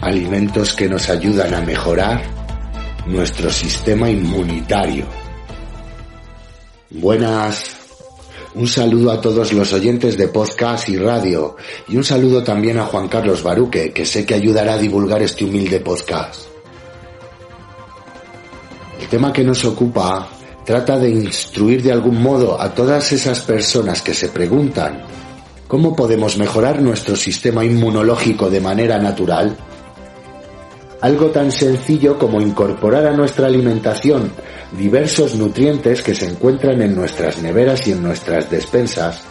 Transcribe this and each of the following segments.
alimentos que nos ayudan a mejorar nuestro sistema inmunitario. Buenas. Un saludo a todos los oyentes de podcast y radio y un saludo también a Juan Carlos Baruque, que sé que ayudará a divulgar este humilde podcast. El tema que nos ocupa trata de instruir de algún modo a todas esas personas que se preguntan ¿cómo podemos mejorar nuestro sistema inmunológico de manera natural? Algo tan sencillo como incorporar a nuestra alimentación diversos nutrientes que se encuentran en nuestras neveras y en nuestras despensas.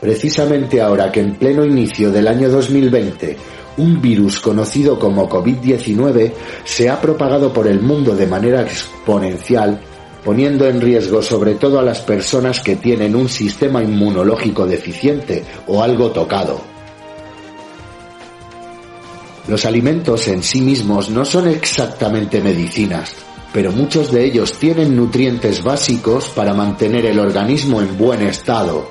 Precisamente ahora que en pleno inicio del año 2020 un virus conocido como COVID-19 se ha propagado por el mundo de manera exponencial, poniendo en riesgo sobre todo a las personas que tienen un sistema inmunológico deficiente o algo tocado. Los alimentos en sí mismos no son exactamente medicinas, pero muchos de ellos tienen nutrientes básicos para mantener el organismo en buen estado.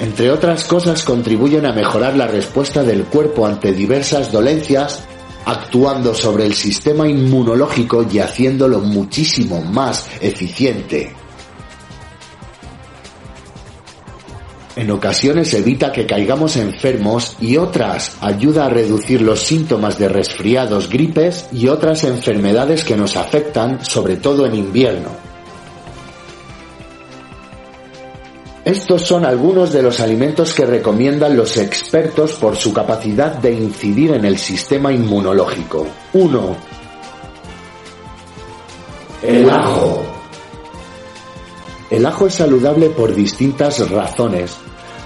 Entre otras cosas contribuyen a mejorar la respuesta del cuerpo ante diversas dolencias, actuando sobre el sistema inmunológico y haciéndolo muchísimo más eficiente. En ocasiones evita que caigamos enfermos y otras ayuda a reducir los síntomas de resfriados, gripes y otras enfermedades que nos afectan, sobre todo en invierno. Estos son algunos de los alimentos que recomiendan los expertos por su capacidad de incidir en el sistema inmunológico. 1. El ajo. El ajo es saludable por distintas razones.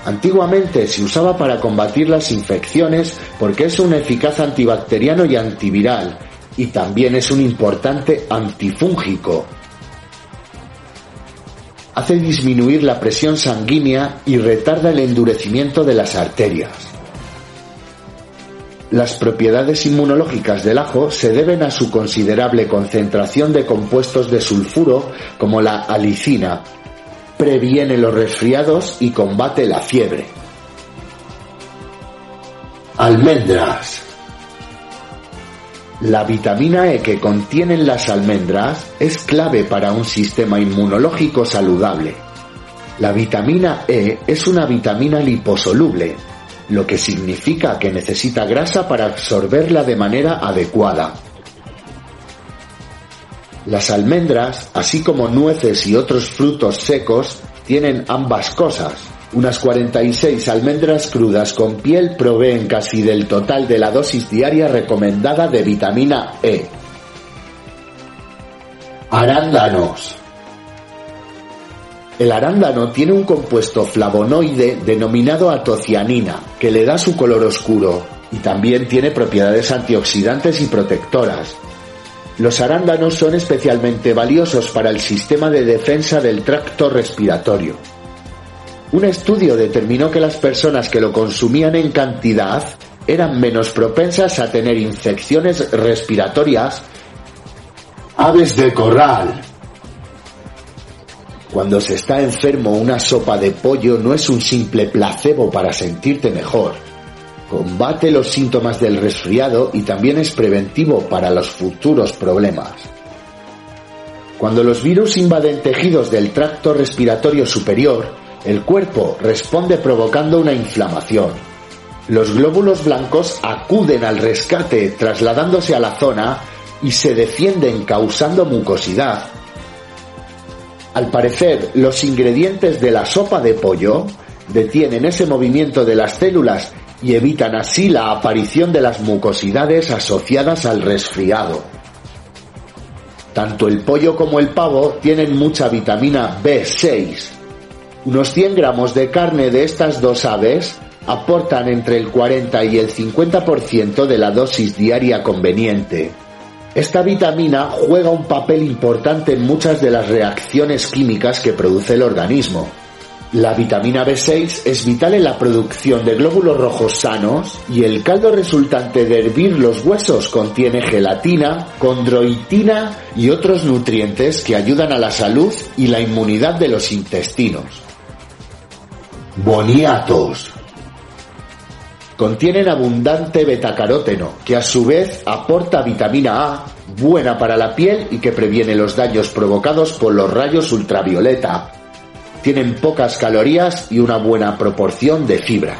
Antiguamente se usaba para combatir las infecciones porque es un eficaz antibacteriano y antiviral, y también es un importante antifúngico. Hace disminuir la presión sanguínea y retarda el endurecimiento de las arterias. Las propiedades inmunológicas del ajo se deben a su considerable concentración de compuestos de sulfuro como la alicina, previene los resfriados y combate la fiebre. Almendras. La vitamina E que contienen las almendras es clave para un sistema inmunológico saludable. La vitamina E es una vitamina liposoluble, lo que significa que necesita grasa para absorberla de manera adecuada. Las almendras, así como nueces y otros frutos secos, tienen ambas cosas. Unas 46 almendras crudas con piel proveen casi del total de la dosis diaria recomendada de vitamina E. Arándanos. El arándano tiene un compuesto flavonoide denominado atocianina, que le da su color oscuro, y también tiene propiedades antioxidantes y protectoras, los arándanos son especialmente valiosos para el sistema de defensa del tracto respiratorio. Un estudio determinó que las personas que lo consumían en cantidad eran menos propensas a tener infecciones respiratorias. Aves de corral. Cuando se está enfermo, una sopa de pollo no es un simple placebo para sentirte mejor combate los síntomas del resfriado y también es preventivo para los futuros problemas. Cuando los virus invaden tejidos del tracto respiratorio superior, el cuerpo responde provocando una inflamación. Los glóbulos blancos acuden al rescate trasladándose a la zona y se defienden causando mucosidad. Al parecer, los ingredientes de la sopa de pollo detienen ese movimiento de las células y evitan así la aparición de las mucosidades asociadas al resfriado. Tanto el pollo como el pavo tienen mucha vitamina B6. Unos 100 gramos de carne de estas dos aves aportan entre el 40 y el 50% de la dosis diaria conveniente. Esta vitamina juega un papel importante en muchas de las reacciones químicas que produce el organismo, la vitamina B6 es vital en la producción de glóbulos rojos sanos y el caldo resultante de hervir los huesos contiene gelatina, condroitina y otros nutrientes que ayudan a la salud y la inmunidad de los intestinos. Boniatos. Contienen abundante betacaróteno, que a su vez aporta vitamina A, buena para la piel y que previene los daños provocados por los rayos ultravioleta. Tienen pocas calorías y una buena proporción de fibra.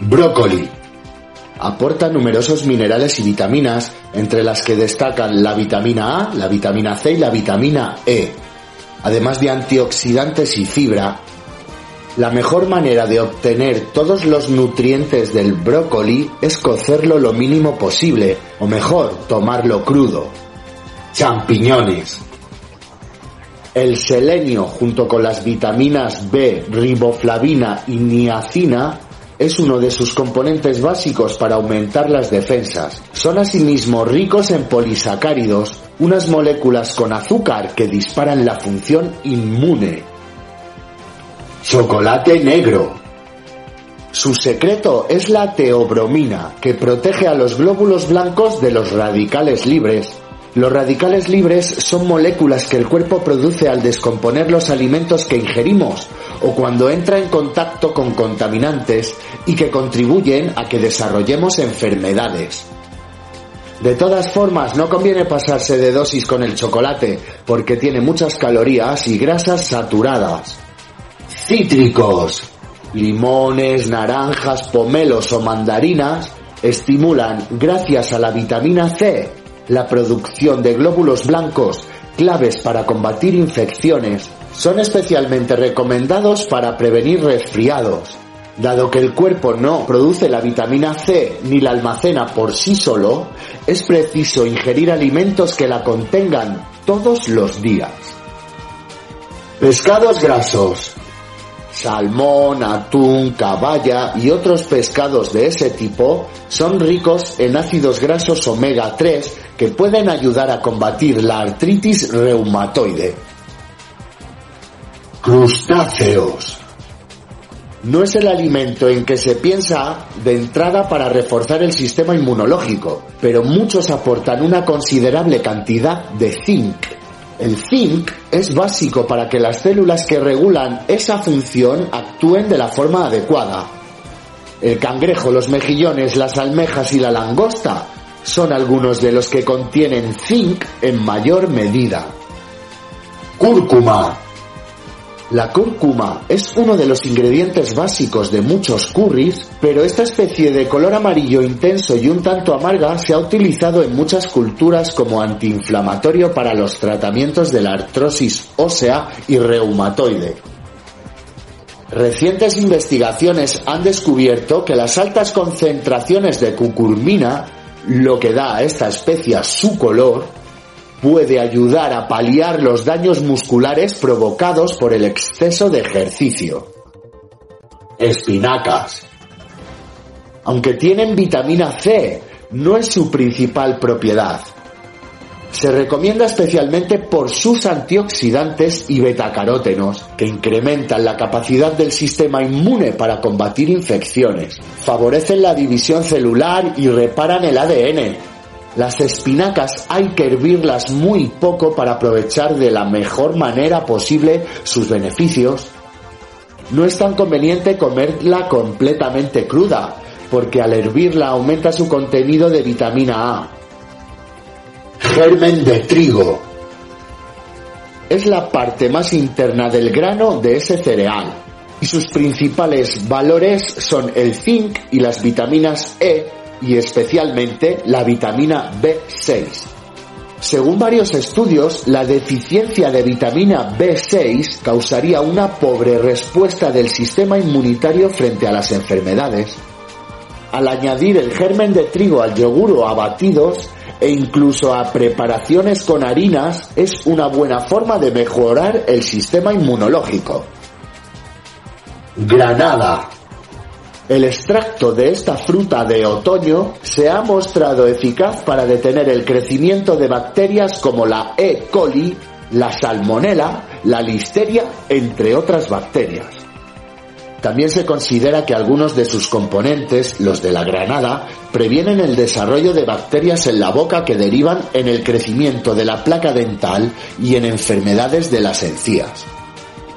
Brócoli. Aporta numerosos minerales y vitaminas, entre las que destacan la vitamina A, la vitamina C y la vitamina E, además de antioxidantes y fibra. La mejor manera de obtener todos los nutrientes del brócoli es cocerlo lo mínimo posible, o mejor, tomarlo crudo. Champiñones. El selenio junto con las vitaminas B, riboflavina y niacina es uno de sus componentes básicos para aumentar las defensas. Son asimismo ricos en polisacáridos, unas moléculas con azúcar que disparan la función inmune. Chocolate negro. Su secreto es la teobromina, que protege a los glóbulos blancos de los radicales libres. Los radicales libres son moléculas que el cuerpo produce al descomponer los alimentos que ingerimos o cuando entra en contacto con contaminantes y que contribuyen a que desarrollemos enfermedades. De todas formas, no conviene pasarse de dosis con el chocolate porque tiene muchas calorías y grasas saturadas. Cítricos. Limones, naranjas, pomelos o mandarinas estimulan, gracias a la vitamina C, la producción de glóbulos blancos claves para combatir infecciones son especialmente recomendados para prevenir resfriados. Dado que el cuerpo no produce la vitamina C ni la almacena por sí solo, es preciso ingerir alimentos que la contengan todos los días. Pescados grasos. Salmón, atún, caballa y otros pescados de ese tipo son ricos en ácidos grasos omega 3 que pueden ayudar a combatir la artritis reumatoide. Crustáceos. No es el alimento en que se piensa de entrada para reforzar el sistema inmunológico, pero muchos aportan una considerable cantidad de zinc. El zinc es básico para que las células que regulan esa función actúen de la forma adecuada. El cangrejo, los mejillones, las almejas y la langosta son algunos de los que contienen zinc en mayor medida. Cúrcuma. La cúrcuma es uno de los ingredientes básicos de muchos curries, pero esta especie de color amarillo intenso y un tanto amarga se ha utilizado en muchas culturas como antiinflamatorio para los tratamientos de la artrosis ósea y reumatoide. Recientes investigaciones han descubierto que las altas concentraciones de cucurmina, lo que da a esta especie su color, puede ayudar a paliar los daños musculares provocados por el exceso de ejercicio. Espinacas. Aunque tienen vitamina C, no es su principal propiedad. Se recomienda especialmente por sus antioxidantes y betacarótenos, que incrementan la capacidad del sistema inmune para combatir infecciones, favorecen la división celular y reparan el ADN, las espinacas hay que hervirlas muy poco para aprovechar de la mejor manera posible sus beneficios. No es tan conveniente comerla completamente cruda, porque al hervirla aumenta su contenido de vitamina A. Germen de trigo. Es la parte más interna del grano de ese cereal y sus principales valores son el zinc y las vitaminas E y especialmente la vitamina B6. Según varios estudios, la deficiencia de vitamina B6 causaría una pobre respuesta del sistema inmunitario frente a las enfermedades. Al añadir el germen de trigo al yogur o a batidos e incluso a preparaciones con harinas es una buena forma de mejorar el sistema inmunológico. Granada el extracto de esta fruta de otoño se ha mostrado eficaz para detener el crecimiento de bacterias como la E. coli, la salmonella, la listeria, entre otras bacterias. También se considera que algunos de sus componentes, los de la granada, previenen el desarrollo de bacterias en la boca que derivan en el crecimiento de la placa dental y en enfermedades de las encías.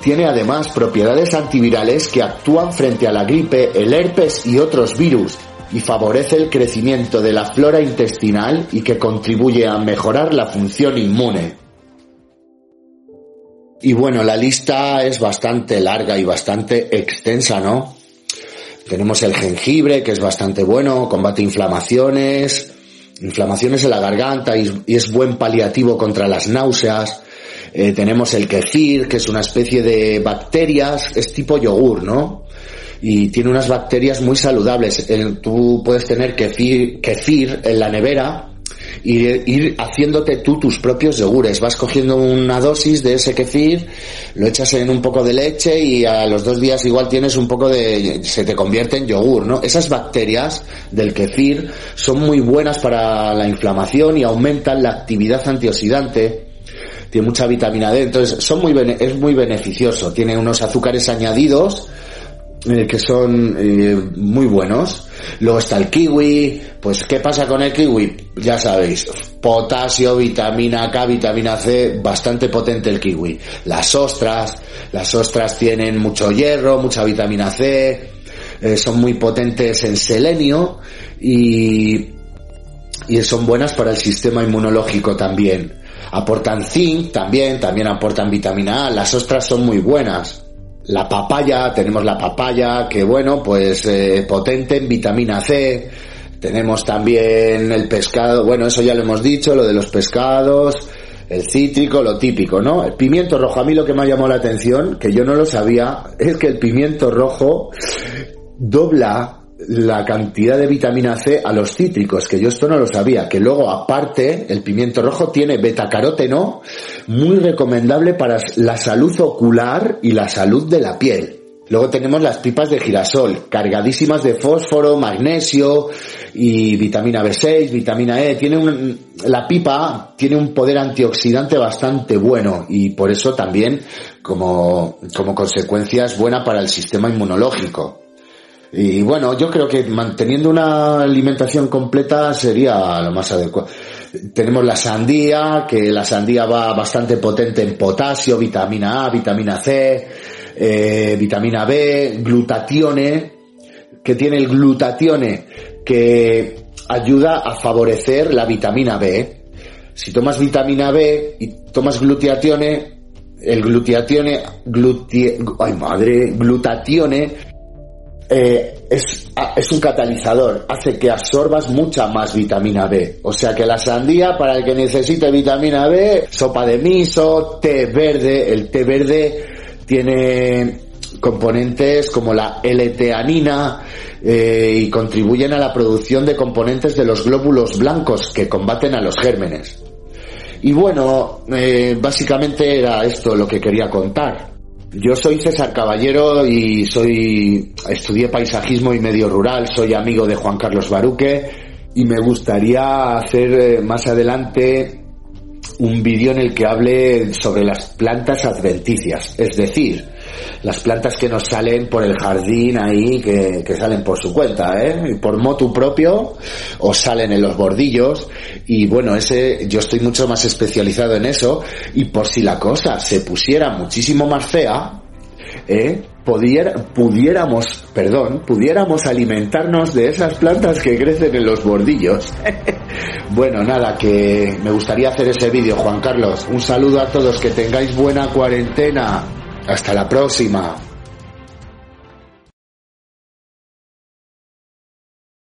Tiene además propiedades antivirales que actúan frente a la gripe, el herpes y otros virus y favorece el crecimiento de la flora intestinal y que contribuye a mejorar la función inmune. Y bueno, la lista es bastante larga y bastante extensa, ¿no? Tenemos el jengibre, que es bastante bueno, combate inflamaciones, inflamaciones en la garganta y, es buen paliativo contra las náuseas. Eh, tenemos el kefir, que es una especie de bacterias, es tipo yogur, ¿no? Y tiene unas bacterias muy saludables. tú puedes tener kefir, kefir en la nevera y ir haciéndote tú tus propios yogures. Vas cogiendo una dosis de ese kefir, lo echas en un poco de leche y a los dos días igual tienes un poco de, se te convierte en yogur, ¿no? Esas bacterias del kefir son muy buenas para la inflamación y aumentan la actividad antioxidante tiene mucha vitamina D, entonces son muy es muy beneficioso, tiene unos azúcares añadidos eh, que son eh, muy buenos. Luego está el kiwi, pues ¿qué pasa con el kiwi? Ya sabéis, potasio, vitamina K, vitamina C, bastante potente el kiwi. Las ostras, las ostras tienen mucho hierro, mucha vitamina C, eh, son muy potentes en selenio y, y son buenas para el sistema inmunológico también. Aportan zinc también, también aportan vitamina A, las ostras son muy buenas. La papaya, tenemos la papaya, que bueno, pues eh, potente en vitamina C. Tenemos también el pescado, bueno, eso ya lo hemos dicho, lo de los pescados, el cítrico, lo típico, ¿no? El pimiento rojo, a mí lo que me ha llamado la atención, que yo no lo sabía, es que el pimiento rojo dobla la cantidad de vitamina C a los cítricos, que yo esto no lo sabía, que luego aparte el pimiento rojo tiene betacaróteno muy recomendable para la salud ocular y la salud de la piel. Luego tenemos las pipas de girasol, cargadísimas de fósforo, magnesio y vitamina B6, vitamina E. Tiene la pipa tiene un poder antioxidante bastante bueno y por eso también como, como consecuencia es buena para el sistema inmunológico. Y bueno, yo creo que manteniendo una alimentación completa sería lo más adecuado. Tenemos la sandía, que la sandía va bastante potente en potasio, vitamina A, vitamina C, eh, vitamina B, glutatione, que tiene el glutatione que ayuda a favorecer la vitamina B. Si tomas vitamina B y tomas glutatione, el glutatione, ay madre, glutatione eh, es, es, un catalizador, hace que absorbas mucha más vitamina B. O sea que la sandía, para el que necesite vitamina B, sopa de miso, té verde, el té verde tiene componentes como la L-teanina eh, y contribuyen a la producción de componentes de los glóbulos blancos que combaten a los gérmenes. Y bueno, eh, básicamente era esto lo que quería contar. Yo soy César Caballero y soy estudié paisajismo y medio rural, soy amigo de Juan Carlos Baruque y me gustaría hacer eh, más adelante un vídeo en el que hable sobre las plantas adventicias, es decir, las plantas que nos salen por el jardín ahí, que, salen por su cuenta, ¿eh? Por motu propio, o salen en los bordillos, y bueno, ese, yo estoy mucho más especializado en eso, y por si la cosa se pusiera muchísimo más fea, ¿eh? pudiéramos, perdón, pudiéramos alimentarnos de esas plantas que crecen en los bordillos. bueno, nada, que me gustaría hacer ese vídeo, Juan Carlos. Un saludo a todos, que tengáis buena cuarentena. Hasta la próxima.